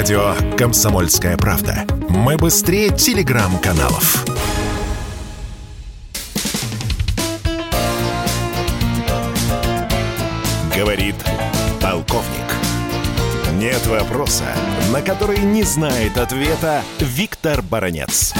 Радио «Комсомольская правда». Мы быстрее телеграм-каналов. Говорит полковник. Нет вопроса, на который не знает ответа Виктор Баранец.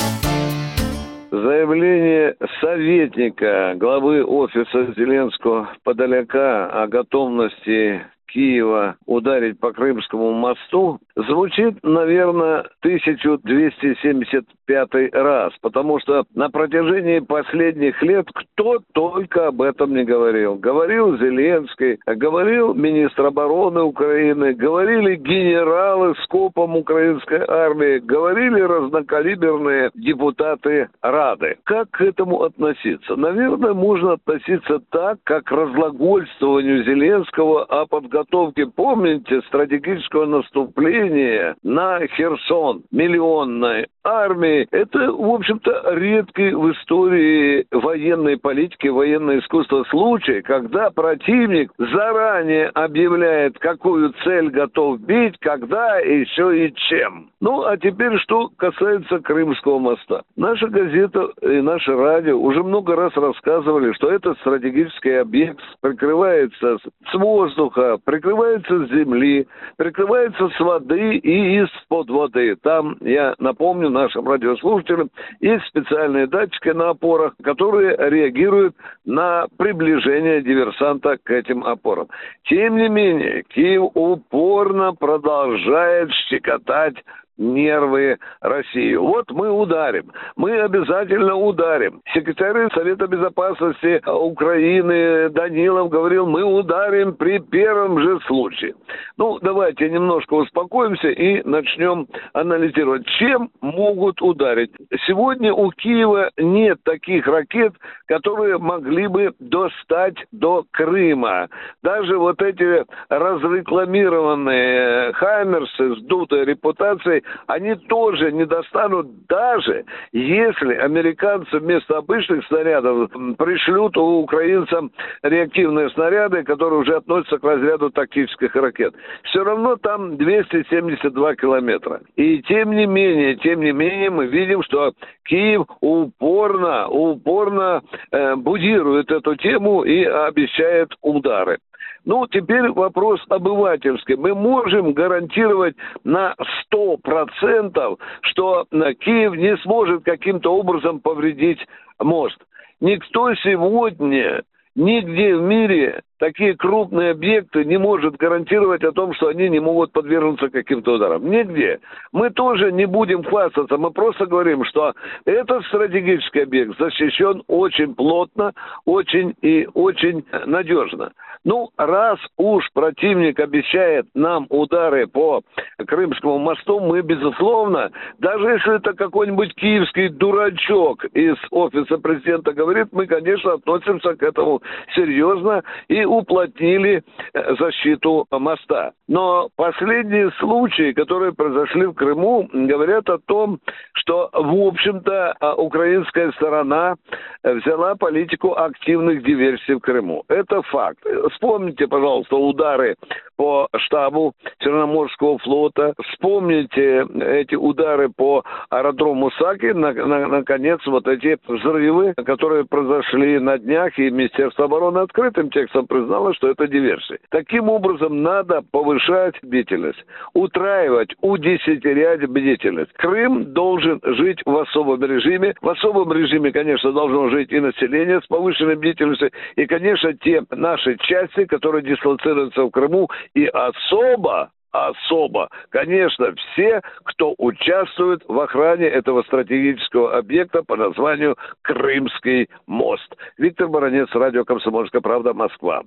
Заявление советника главы офиса Зеленского Подоляка о готовности Киева ударить по Крымскому мосту звучит, наверное, 1275 раз, потому что на протяжении последних лет кто только об этом не говорил. Говорил Зеленский, говорил министр обороны Украины, говорили генералы с копом украинской армии, говорили разнокалиберные депутаты Рады. Как к этому относиться? Наверное, можно относиться так, как к разглагольствованию Зеленского о подготовке подготовки, помните, стратегического наступления на Херсон миллионной армии, это, в общем-то, редкий в истории военной политики, военного искусства случай, когда противник заранее объявляет, какую цель готов бить, когда, еще и чем. Ну, а теперь, что касается Крымского моста. Наша газета и наше радио уже много раз рассказывали, что этот стратегический объект прикрывается с воздуха, прикрывается с земли, прикрывается с воды и из-под воды. Там, я напомню нашим радиослушателям, есть специальные датчики на опорах, которые реагируют на приближение диверсанта к этим опорам. Тем не менее, Киев упорно продолжает щекотать нервы России. Вот мы ударим. Мы обязательно ударим. Секретарь Совета Безопасности Украины Данилов говорил, мы ударим при первом же случае. Ну, давайте немножко успокоимся и начнем анализировать, чем могут ударить. Сегодня у Киева нет таких ракет, которые могли бы достать до Крыма. Даже вот эти разрекламированные Хаймерсы с дутой репутацией, они тоже не достанут, даже если американцы вместо обычных снарядов пришлют у украинцам реактивные снаряды, которые уже относятся к разряду тактических ракет. Все равно там 272 километра. И тем не менее, тем не менее, мы видим, что Киев упорно, упорно э, будирует эту тему и обещает удары. Ну, теперь вопрос обывательский. Мы можем гарантировать на 100%, что э, Киев не сможет каким-то образом повредить мост. Никто сегодня нигде в мире такие крупные объекты не может гарантировать о том, что они не могут подвергнуться каким-то ударам. Нигде. Мы тоже не будем хвастаться, мы просто говорим, что этот стратегический объект защищен очень плотно, очень и очень надежно. Ну, раз уж противник обещает нам удары по Крымскому мосту, мы, безусловно, даже если это какой-нибудь киевский дурачок из офиса президента говорит, мы, конечно, относимся к этому серьезно и уплотнили э, защиту моста. Но последние случаи, которые произошли в Крыму, говорят о том, что, в общем-то, а, украинская сторона взяла политику активных диверсий в Крыму. Это факт. Вспомните, пожалуйста, удары по штабу Черноморского флота. Вспомните эти удары по аэродрому Саки. На, на, наконец, вот эти взрывы, которые произошли на днях, и Министерство обороны открытым текстом признало, что это диверсии. Таким образом, надо повышать бдительность, утраивать, удесятерять бдительность. Крым должен жить в особом режиме. В особом режиме, конечно, должно жить и население с повышенной бдительностью. И, конечно, те наши части, которые дислоцируются в Крыму, и особо особо, конечно, все, кто участвует в охране этого стратегического объекта по названию Крымский мост. Виктор Баранец, радио «Комсомольская правда», Москва.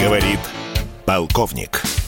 Говорит полковник.